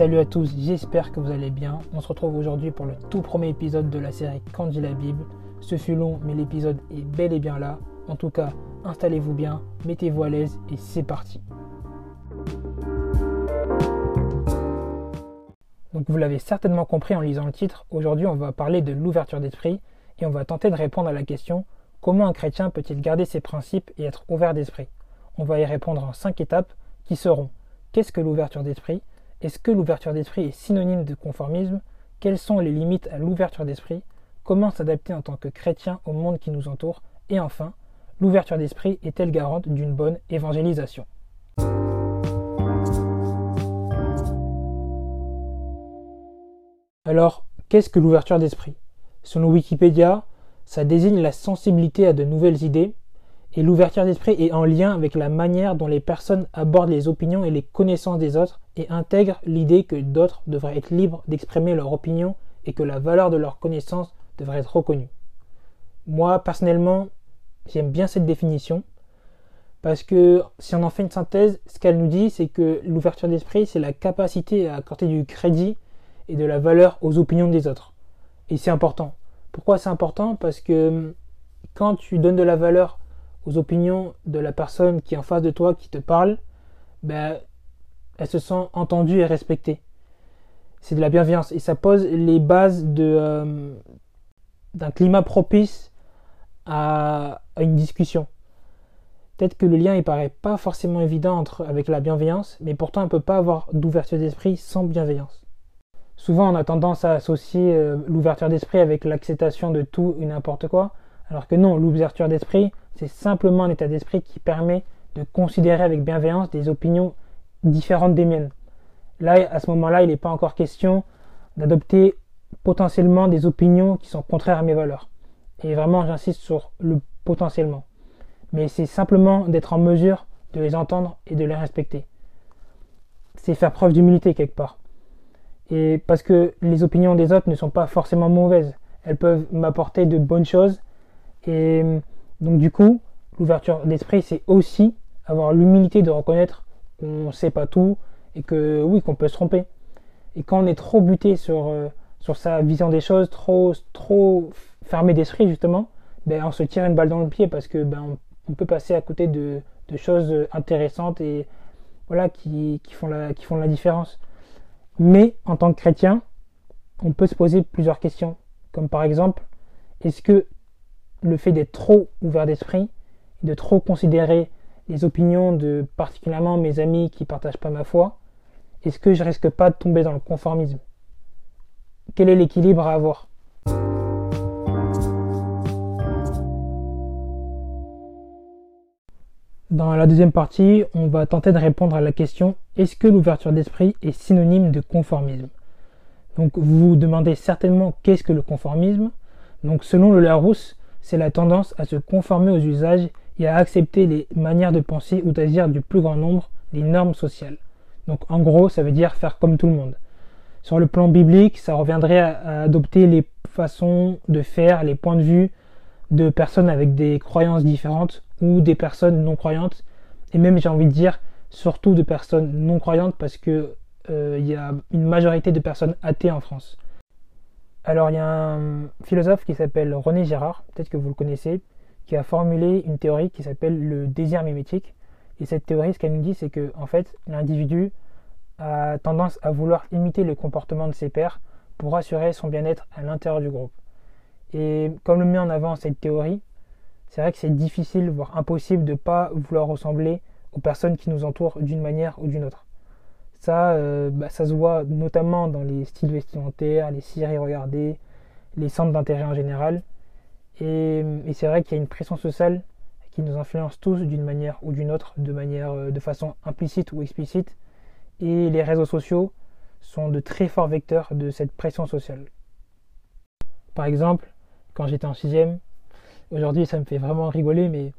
Salut à tous, j'espère que vous allez bien. On se retrouve aujourd'hui pour le tout premier épisode de la série Quand dit la Bible. Ce fut long, mais l'épisode est bel et bien là. En tout cas, installez-vous bien, mettez-vous à l'aise et c'est parti. Donc vous l'avez certainement compris en lisant le titre, aujourd'hui on va parler de l'ouverture d'esprit et on va tenter de répondre à la question comment un chrétien peut-il garder ses principes et être ouvert d'esprit? On va y répondre en cinq étapes qui seront qu'est-ce que l'ouverture d'esprit? Est-ce que l'ouverture d'esprit est synonyme de conformisme? Quelles sont les limites à l'ouverture d'esprit? Comment s'adapter en tant que chrétien au monde qui nous entoure? Et enfin, l'ouverture d'esprit est-elle garante d'une bonne évangélisation? Alors, qu'est-ce que l'ouverture d'esprit? Selon Wikipédia, ça désigne la sensibilité à de nouvelles idées, et l'ouverture d'esprit est en lien avec la manière dont les personnes abordent les opinions et les connaissances des autres et intègrent l'idée que d'autres devraient être libres d'exprimer leur opinion et que la valeur de leurs connaissances devrait être reconnue. Moi, personnellement, j'aime bien cette définition parce que si on en fait une synthèse, ce qu'elle nous dit, c'est que l'ouverture d'esprit, c'est la capacité à accorder du crédit et de la valeur aux opinions des autres. Et c'est important. Pourquoi c'est important? Parce que hum, quand tu donnes de la valeur aux opinions de la personne qui est en face de toi, qui te parle, ben, elle se sent entendue et respectée. C'est de la bienveillance et ça pose les bases hum, d'un climat propice à, une discussion. Peut-être que le lien il paraît pas forcément évident avec la bienveillance, mais pourtant on ne peut pas avoir d'ouverture d'esprit sans bienveillance. Souvent, on a tendance à associer euh, l'ouverture d'esprit avec l'acceptation de tout et n'importe quoi, alors que non, l'ouverture d'esprit, c'est simplement un état d'esprit qui permet de considérer avec bienveillance des opinions différentes des miennes. Là, à ce moment-là, il n'est pas encore question d'adopter potentiellement des opinions qui sont contraires à mes valeurs. Et vraiment, j'insiste sur le potentiellement. Mais c'est simplement d'être en mesure de les entendre et de les respecter. C'est faire preuve d'humilité quelque part. Et parce que les opinions des autres ne sont pas forcément mauvaises. Elles peuvent m'apporter de bonnes choses. Et donc du coup, l'ouverture d'esprit, c'est aussi avoir l'humilité de reconnaître qu'on ne sait pas tout et que oui, qu'on peut se tromper. Et quand on est trop buté sur, euh, sa vision des choses, trop, fermé d'esprit justement, ben, on se tire une balle dans le pied parce que ben, peut passer à côté de, choses intéressantes et voilà qui, qui, font la, qui font la différence. Mais en tant que chrétien, on peut se poser plusieurs questions. Comme par exemple, est-ce que le fait d'être trop ouvert d'esprit, de trop considérer les opinions de particulièrement mes amis qui ne partagent pas ma foi, est-ce que je risque pas de tomber dans le conformisme? Quel est l'équilibre à avoir? Dans la deuxième partie, on va tenter de répondre à la question est-ce que l'ouverture d'esprit est synonyme de conformisme? Donc vous vous demandez certainement qu'est-ce que le conformisme? Donc selon le Larousse, c'est la tendance à se conformer aux usages et à accepter les manières de penser ou d'agir du plus grand nombre, les normes sociales. Donc en gros, ça veut dire faire comme tout le monde. Sur le plan biblique, ça reviendrait à, adopter les façons de faire, les points de vue de personnes avec des croyances différentes ou des personnes non croyantes, et même j'ai envie de dire surtout de personnes non croyantes parce que euh, y a une majorité de personnes athées en France. Alors il y a un philosophe qui s'appelle René Girard, peut-être que vous le connaissez, qui a formulé une théorie qui s'appelle le désir mimétique. Et cette théorie, ce qu'elle nous dit, c'est que fait, l'individu a tendance à vouloir imiter le comportement de ses pairs pour assurer son bien-être à l'intérieur du groupe. Et comme le met en avant cette théorie, c'est vrai que c'est difficile, voire impossible de ne pas vouloir ressembler aux personnes qui nous entourent d'une manière ou d'une autre. Ça, euh, bah, ça se voit notamment dans les styles vestimentaires, les séries regardées, les centres d'intérêt en général. Et, et c'est vrai qu'il y a une pression sociale qui nous influence tous d'une manière ou d'une autre, de manière, euh, de façon implicite ou explicite. Et les réseaux sociaux sont de très forts vecteurs de cette pression sociale. Par exemple, quand j'étais en sixième, Aujourd'hui, ça me fait vraiment rigoler, mais,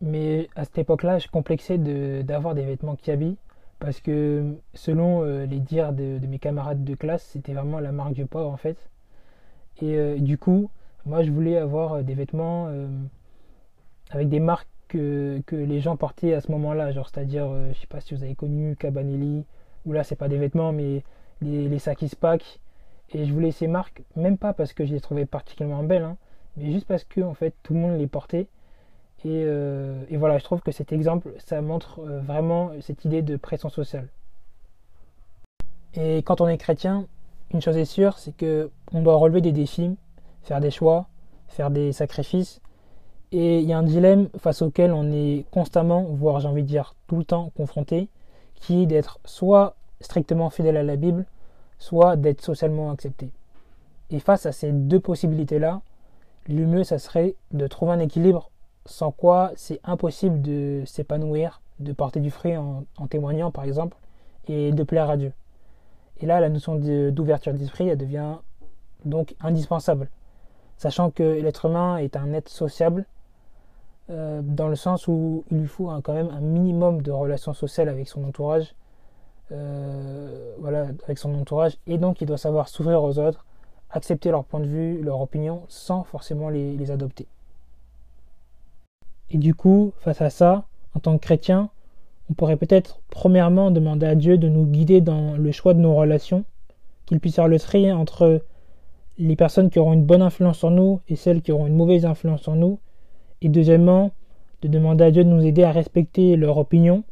mais à cette époque-là, je complexais d'avoir des vêtements qui habillent parce que selon euh, les dires de, mes camarades de classe, c'était vraiment la marque du pauvre en fait. Et euh, du coup, moi je voulais avoir euh, des vêtements avec des marques que, les gens portaient à ce moment-là, genre c'est-à-dire, je sais pas si vous avez connu Cabanelli, ou là c'est pas des vêtements, mais les, les Sakis Et je voulais ces marques, même pas parce que je les trouvais particulièrement belles, hein, mais juste parce que fait tout le monde les portait. Et, euh, et voilà, je trouve que cet exemple, ça montre euh, vraiment cette idée de pression sociale. Et quand on est chrétien, une chose est sûre, c'est que on doit relever des défis, faire des choix, faire des sacrifices. Et il y a un dilemme face auquel on est constamment, voire j'ai envie de dire tout le temps confronté, qui est d'être soit strictement fidèle à la Bible, soit d'être socialement accepté. Et face à ces deux possibilités-là, le mieux, ça serait de trouver un équilibre sans quoi c'est impossible de s'épanouir, de porter du fruit en, témoignant par exemple, et de plaire à Dieu. Et là, la notion d'ouverture d'esprit, devient donc indispensable, sachant que l'être humain est un être sociable, euh, dans le sens où il lui faut quand même un minimum de relations sociales avec son entourage, euh, voilà, avec son entourage, et donc il doit savoir s'ouvrir aux autres, accepter leur point de vue, leur opinion, sans forcément les, adopter. Et du coup, face à ça, en tant que chrétien, on pourrait peut-être premièrement demander à Dieu de nous guider dans le choix de nos relations, qu'il puisse faire le tri entre les personnes qui auront une bonne influence sur nous et celles qui auront une mauvaise influence sur nous, et deuxièmement, de demander à Dieu de nous aider à respecter leur opinion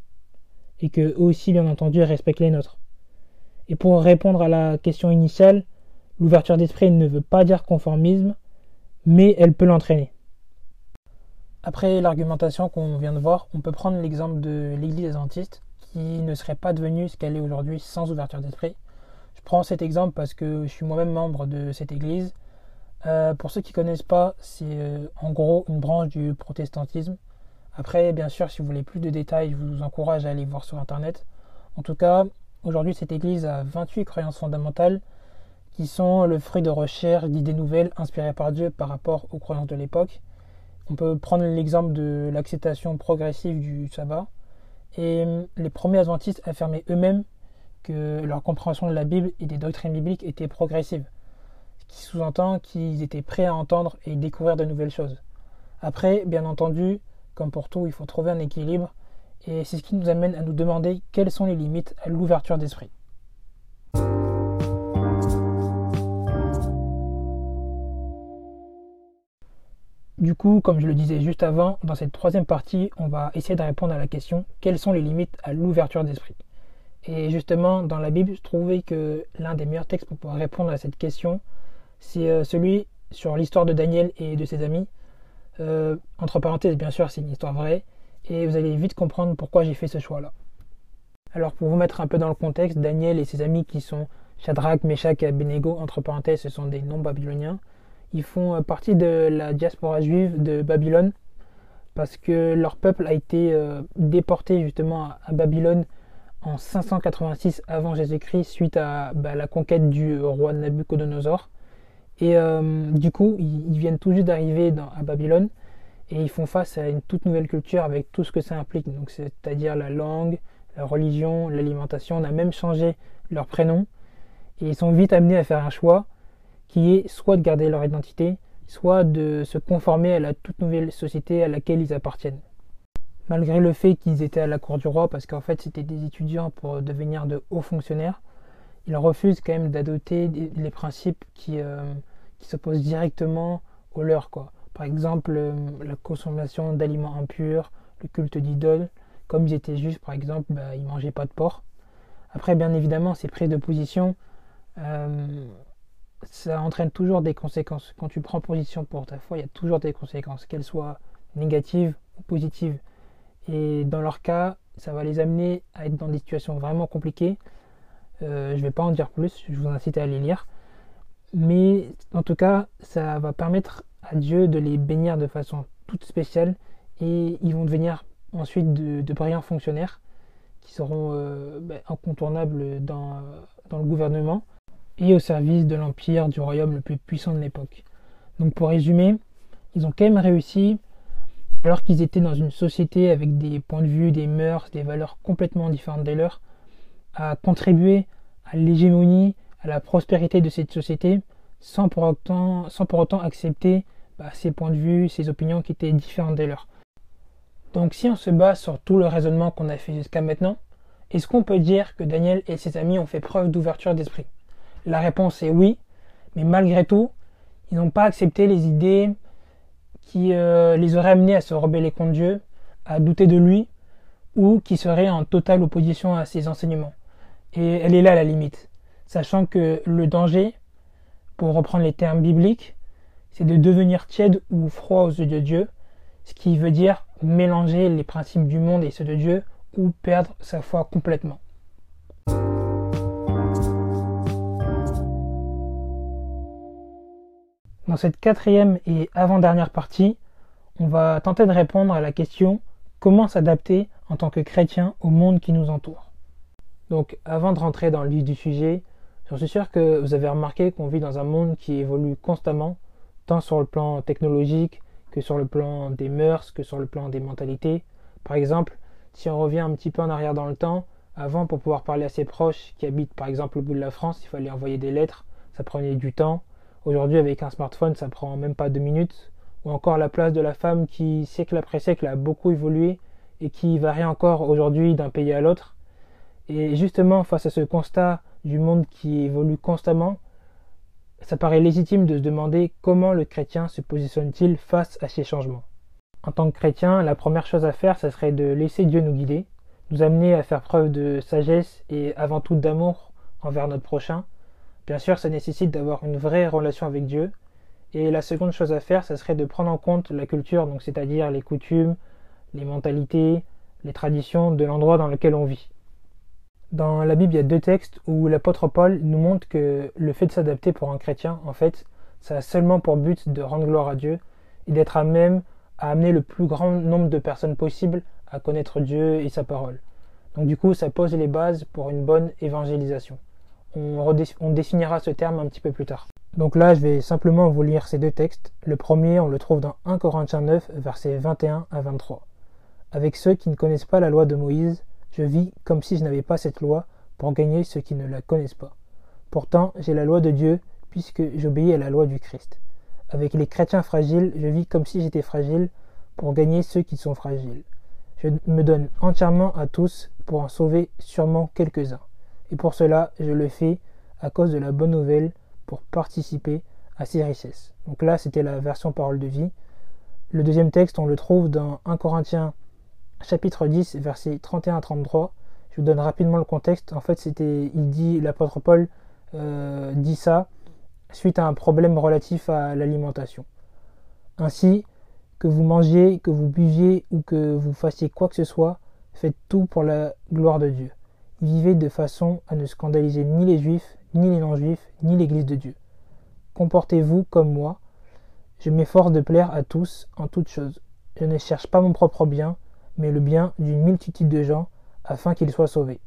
et que eux aussi, bien entendu, respectent les nôtres. Et pour répondre à la question initiale, l'ouverture d'esprit ne veut pas dire conformisme, mais elle peut l'entraîner. Après l'argumentation qu'on vient de voir, on peut prendre l'exemple de l'Église adventiste qui ne serait pas devenue ce qu'elle est aujourd'hui sans ouverture d'esprit. Je prends cet exemple parce que je suis moi-même membre de cette Église. Euh, pour ceux qui ne connaissent pas, c'est euh, en gros une branche du protestantisme après, bien sûr, si vous voulez plus de détails, je vous encourage à aller voir sur Internet. En tout cas, aujourd'hui, cette église a 28 croyances fondamentales qui sont le fruit de recherches, d'idées nouvelles inspirées par Dieu par rapport aux croyances de l'époque. On peut prendre l'exemple de l'acceptation progressive du sabbat. Et hum, les premiers adventistes affirmaient eux-mêmes que leur compréhension de la Bible et des doctrines bibliques était progressive, ce qui sous-entend qu'ils étaient prêts à entendre et découvrir de nouvelles choses. Après, bien entendu, comme pour tout, il faut trouver un équilibre. Et c'est ce qui nous amène à nous demander quelles sont les limites à l'ouverture d'esprit. Du coup, comme je le disais juste avant, dans cette troisième partie, on va essayer de répondre à la question quelles sont les limites à l'ouverture d'esprit? Et justement, dans la Bible, je trouvais que l'un des meilleurs textes pour pouvoir répondre à cette question, c'est euh, celui sur l'histoire de Daniel et de ses amis, euh, entre parenthèses, bien sûr, c'est une histoire vraie, et vous allez vite comprendre pourquoi j'ai fait ce choix-là. Alors, pour vous mettre un peu dans le contexte, Daniel et ses amis qui sont Shadrach, Meshach et Abednego, entre parenthèses, ce sont des noms babyloniens, ils font euh, partie de la diaspora juive de Babylone, parce que leur peuple a été euh, déporté justement à Babylone en 586 avant Jésus-Christ suite à bah, la conquête du roi Nabucodonosor. Et euh, du coup, ils, viennent tout juste d'arriver à Babylone et ils font face à une toute nouvelle culture avec tout ce que ça implique. Donc, c'est-à-dire la langue, la religion, l'alimentation. On a même changé leur prénom et ils sont vite amenés à faire un choix qui est soit de garder leur identité, soit de se conformer à la toute nouvelle société à laquelle ils appartiennent. Malgré le fait qu'ils étaient à la cour du roi, parce qu'en fait c'était des étudiants pour devenir de hauts fonctionnaires, ils refusent quand même d'adopter les principes qui, euh, qui s'opposent directement aux leurs. Par exemple, euh, la consommation d'aliments impurs, le culte d'idoles. Comme ils étaient juifs, par exemple, bah, ils mangeaient pas de porc. Après, bien évidemment, ces prises de position, euh, ça entraîne toujours des conséquences. Quand tu prends position pour ta foi, il y a toujours des conséquences, qu'elles soient négatives ou positives. Et dans leur cas, ça va les amener à être dans des situations vraiment compliquées euh, je ne vais pas en dire plus, je vous incite à les lire. Mais en tout cas, ça va permettre à Dieu de les bénir de façon toute spéciale et ils vont devenir ensuite de, brillants fonctionnaires qui seront euh, ben, incontournables dans, dans le gouvernement et au service de l'empire du royaume le plus puissant de l'époque. Donc pour résumer, ils ont quand même réussi, alors qu'ils étaient dans une société avec des points de vue, des mœurs, des valeurs complètement différentes des leurs, à contribuer à l'hégémonie, à la prospérité de cette société, sans pour autant, accepter bah, ses points de vue, ses opinions qui étaient différentes des leurs. Donc si on se base sur tout le raisonnement qu'on a fait jusqu'à maintenant, Est-ce qu'on peut dire que Daniel et ses amis ont fait preuve d'ouverture d'esprit? La réponse est oui, mais malgré tout, ils n'ont pas accepté les idées qui euh, les auraient amenés à se rebeller contre Dieu, à douter de lui, ou qui seraient en totale opposition à ses enseignements. Et elle est là la limite, sachant que le danger, pour reprendre les termes bibliques, c'est de devenir tiède ou froid aux yeux de Dieu, ce qui veut dire mélanger les principes du monde et ceux de Dieu, ou perdre sa foi complètement. Dans cette quatrième et avant-dernière partie, on va tenter de répondre à la question comment s'adapter en tant que chrétien au monde qui nous entoure. Donc avant de rentrer dans le vif du sujet, je suis sûr que vous avez remarqué qu'on vit dans un monde qui évolue constamment, tant sur le plan technologique que sur le plan des mœurs, que sur le plan des mentalités. Par exemple, si on revient un petit peu en arrière dans le temps, avant pour pouvoir parler à ses proches qui habitent par exemple au bout de la France, il fallait envoyer des lettres, ça prenait du temps. Aujourd'hui, avec un smartphone, ça prend même pas deux minutes. Ou encore la place de la femme qui, siècle après siècle, a beaucoup évolué et qui varie encore aujourd'hui d'un pays à l'autre. Et justement, face à ce constat du monde qui évolue constamment, ça paraît légitime de se demander comment le chrétien se positionne-t-il face à ces changements. En tant que chrétien, la première chose à faire, ce serait de laisser Dieu nous guider, nous amener à faire preuve de sagesse et avant tout d'amour envers notre prochain, Bien sûr, ça nécessite d'avoir une vraie relation avec Dieu. Et la seconde chose à faire, ça serait de prendre en compte la culture, donc c'est-à-dire les coutumes, les mentalités, les traditions de l'endroit dans lequel on vit. Dans la Bible, il y a deux textes où l'apôtre Paul nous montre que le fait de s'adapter pour un chrétien, en fait, ça a seulement pour but de rendre gloire à Dieu et d'être à même à amener le plus grand nombre de personnes possible à connaître Dieu et sa parole. Donc du coup, ça pose les bases pour une bonne évangélisation on, définira ce terme un petit peu plus tard. Donc là, je vais simplement vous lire ces deux textes. Le premier, on le trouve dans 1 Corinthiens 9, versets 21 à 23. Avec ceux qui ne connaissent pas la loi de Moïse, je vis comme si je n'avais pas cette loi pour gagner ceux qui ne la connaissent pas. Pourtant, j'ai la loi de Dieu, puisque j'obéis à la loi du Christ. Avec les chrétiens fragiles, je vis comme si j'étais fragile pour gagner ceux qui sont fragiles. Je me donne entièrement à tous pour en sauver sûrement quelques-uns et pour cela je le fais à cause de la bonne nouvelle pour participer à ses richesses. Donc là c'était la version parole de vie. Le deuxième texte on le trouve dans 1 Corinthiens chapitre 10 versets 31 à 33. Je vous donne rapidement le contexte. En fait c'était il dit l'apôtre Paul euh, dit ça suite à un problème relatif à l'alimentation. Ainsi que vous mangiez, que vous buviez ou que vous fassiez quoi que ce soit, faites tout pour la gloire de Dieu vivez de façon à ne scandaliser ni les juifs, ni les non-juifs, ni l'Église de Dieu. Comportez-vous comme moi. Je m'efforce de plaire à tous en toutes choses. Je ne cherche pas mon propre bien, mais le bien d'une multitude de gens, afin qu'ils soient sauvés.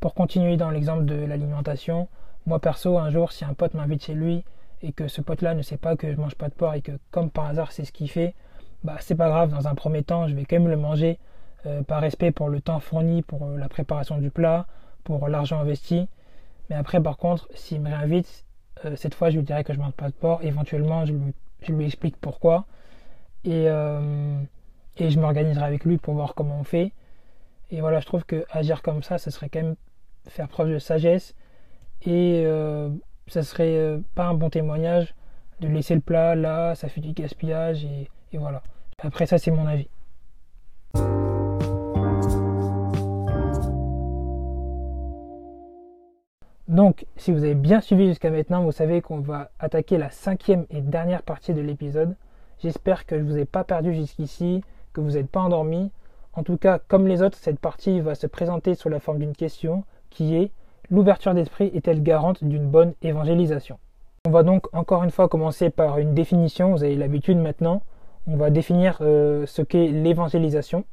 Pour continuer dans l'exemple de l'alimentation, moi perso, un jour, si un pote m'invite chez lui et que ce pote-là ne sait pas que je mange pas de porc et que, comme par hasard, c'est ce qu'il fait, bah c'est pas grave, dans un premier temps, je vais quand même le manger euh, par respect pour le temps fourni pour euh, la préparation du plat, pour l'argent investi. Mais après, par contre, s'il me réinvite, euh, cette fois, je lui dirai que je ne mange pas de porc. Éventuellement, je lui, explique pourquoi. Et, et je m'organiserai avec lui pour voir comment on fait. Et voilà, je trouve que agir comme ça, ce serait quand même faire preuve de sagesse. Et ça serait pas un bon témoignage de laisser le plat là, ça fait du gaspillage. et voilà. Après, ça, c'est mon avis. Donc, si vous avez bien suivi jusqu'à maintenant, vous savez qu'on va attaquer la cinquième et dernière partie de l'épisode. J'espère que je ne vous ai pas perdu jusqu'ici, que vous n'êtes pas endormi. En tout cas, comme les autres, cette partie va se présenter sous la forme d'une question qui est l'ouverture d'esprit est-elle garante d'une bonne évangélisation? On va donc encore une fois commencer par une définition, vous avez l'habitude maintenant. On va définir euh, ce qu'est l'évangélisation.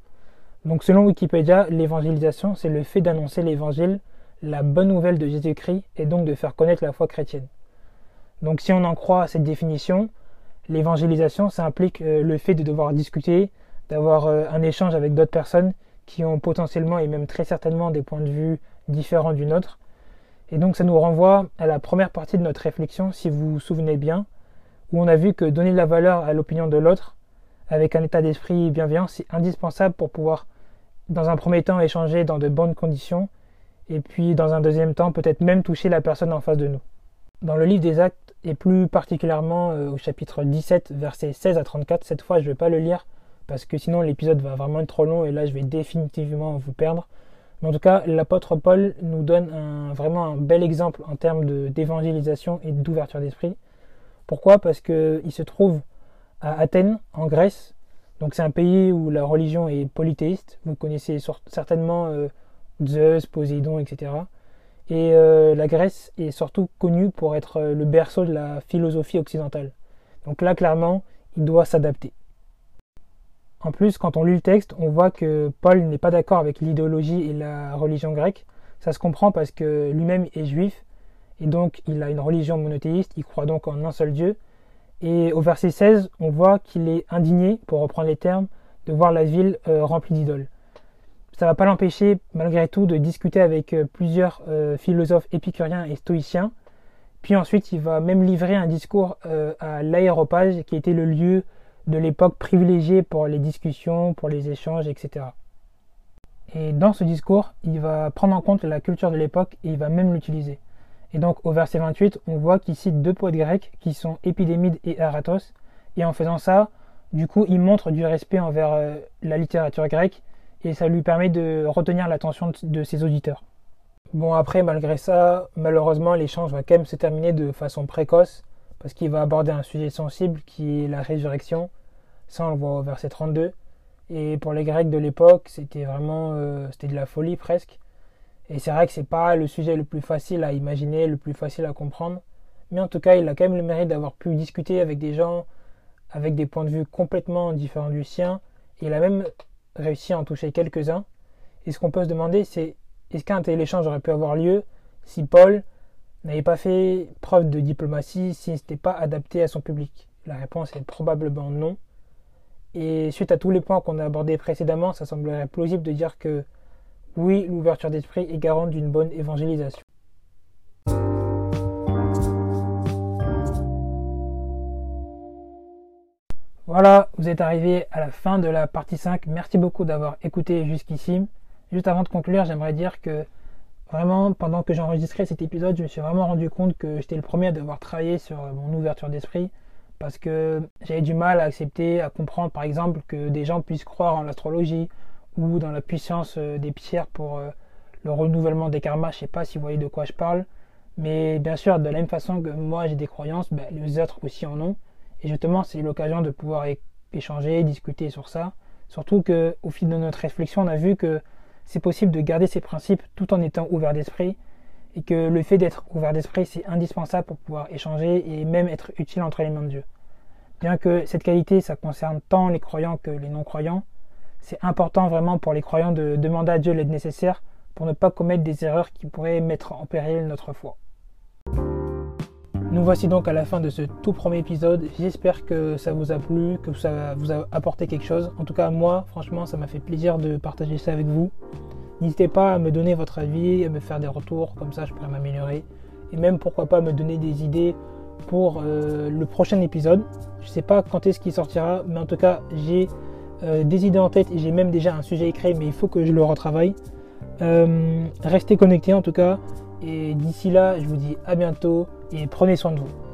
Donc selon Wikipédia, l'évangélisation, c'est le fait d'annoncer l'évangile la bonne nouvelle de Jésus-Christ est donc de faire connaître la foi chrétienne. Donc si on en croit à cette définition, l'évangélisation, ça implique euh, le fait de devoir discuter, d'avoir euh, un échange avec d'autres personnes qui ont potentiellement et même très certainement des points de vue différents du nôtre. Et donc ça nous renvoie à la première partie de notre réflexion, si vous vous souvenez bien, où on a vu que donner de la valeur à l'opinion de l'autre, avec un état d'esprit bienveillant, c'est indispensable pour pouvoir dans un premier temps échanger dans de bonnes conditions, et puis dans un deuxième temps peut-être même toucher la personne en face de nous. Dans le livre des actes, et plus particulièrement euh, au chapitre 17, versets 16 à 34, cette fois je ne vais pas le lire parce que sinon l'épisode va vraiment être trop long et là je vais définitivement vous perdre. Mais en tout cas, l'apôtre Paul nous donne un, vraiment un bel exemple en termes d'évangélisation et d'ouverture d'esprit. Pourquoi? Parce qu'il se trouve à Athènes, en Grèce. Donc c'est un pays où la religion est polythéiste. Vous connaissez certainement euh, Zeus, Poséidon, etc. Et euh, la Grèce est surtout connue pour être euh, le berceau de la philosophie occidentale. Donc là, clairement, il doit s'adapter. En plus, quand on lit le texte, on voit que Paul n'est pas d'accord avec l'idéologie et la religion grecque. Ça se comprend parce que lui-même est juif et donc il a une religion monothéiste, il croit donc en un seul Dieu. Et au verset 16, on voit qu'il est indigné, pour reprendre les termes, de voir la ville euh, remplie d'idoles. Ça va pas l'empêcher, malgré tout, de discuter avec euh, plusieurs euh, philosophes épicuriens et stoïciens. Puis ensuite, il va même livrer un discours à l'aéropage, qui était le lieu de l'époque privilégiée pour les discussions, pour les échanges, etc. Et dans ce discours, il va prendre en compte la culture de l'époque et il va même l'utiliser. Et donc au verset 28, on voit qu'il cite deux poètes grecs qui sont Épidémide et Aratos. Et en faisant ça, du coup, il montre du respect envers euh, la littérature grecque et ça lui permet de retenir l'attention de ses auditeurs. Bon après, malgré ça, malheureusement, l'échange va quand même se terminer de façon précoce parce qu'il va aborder un sujet sensible qui est la résurrection. Ça, on le voit au verset 32. Et pour les Grecs de l'époque, c'était vraiment euh, c'était de la folie presque. Et c'est vrai que c'est pas le sujet le plus facile à imaginer, le plus facile à comprendre. Mais en tout cas, il a quand même le mérite d'avoir pu discuter avec des gens avec des points de vue complètement différents du sien. Et il a même réussi à en toucher quelques-uns. Et ce qu'on peut se demander, c'est est-ce qu'un tel échange aurait pu avoir lieu si Paul n'avait pas fait preuve de diplomatie s'il n'était pas adapté à son public? La réponse est probablement non. Et suite à tous les points qu'on a abordés précédemment, ça semblerait plausible de dire que oui, l'ouverture d'esprit est garante d'une bonne évangélisation. Voilà, vous êtes arrivé à la fin de la partie 5. Merci beaucoup d'avoir écouté jusqu'ici. Juste avant de conclure, j'aimerais dire que Vraiment, pendant que j'enregistrais cet épisode, je me suis vraiment rendu compte que j'étais le premier à devoir travailler sur mon ouverture d'esprit parce que j'avais du mal à accepter, à comprendre par exemple que des gens puissent croire en l'astrologie ou dans la puissance euh, des pierres pour euh, le renouvellement des karmas. Je sais pas si vous voyez de quoi je parle, mais bien sûr, de la même façon que moi j'ai des croyances, ben, les autres aussi en ont. Et justement, c'est l'occasion de pouvoir échanger, discuter sur ça. Surtout qu'au fil de notre réflexion, on a vu que c'est possible de garder ses principes tout en étant ouvert d'esprit et que le fait d'être ouvert d'esprit, c'est indispensable pour pouvoir échanger et même être utile entre les mains de Dieu. Bien que cette qualité, ça concerne tant les croyants que les non-croyants, c'est important vraiment pour les croyants de demander à Dieu l'aide nécessaire pour ne pas commettre des erreurs qui pourraient mettre en péril notre foi. Nous voici donc à la fin de ce tout premier épisode. J'espère que ça vous a plu, que ça vous a apporté quelque chose. En tout cas, moi, franchement, ça m'a fait plaisir de partager ça avec vous. N'hésitez pas à me donner votre avis, à me faire des retours, comme ça je pourrais m'améliorer. Et même pourquoi pas me donner des idées pour euh, le prochain épisode. Je ne sais pas quand est-ce qu'il sortira, mais en tout cas, j'ai euh, des idées en tête et j'ai même déjà un sujet écrit, mais il faut que je le retravaille. Euh, restez connectés en tout cas. Et d'ici là, je vous dis à bientôt et prenez soin de vous.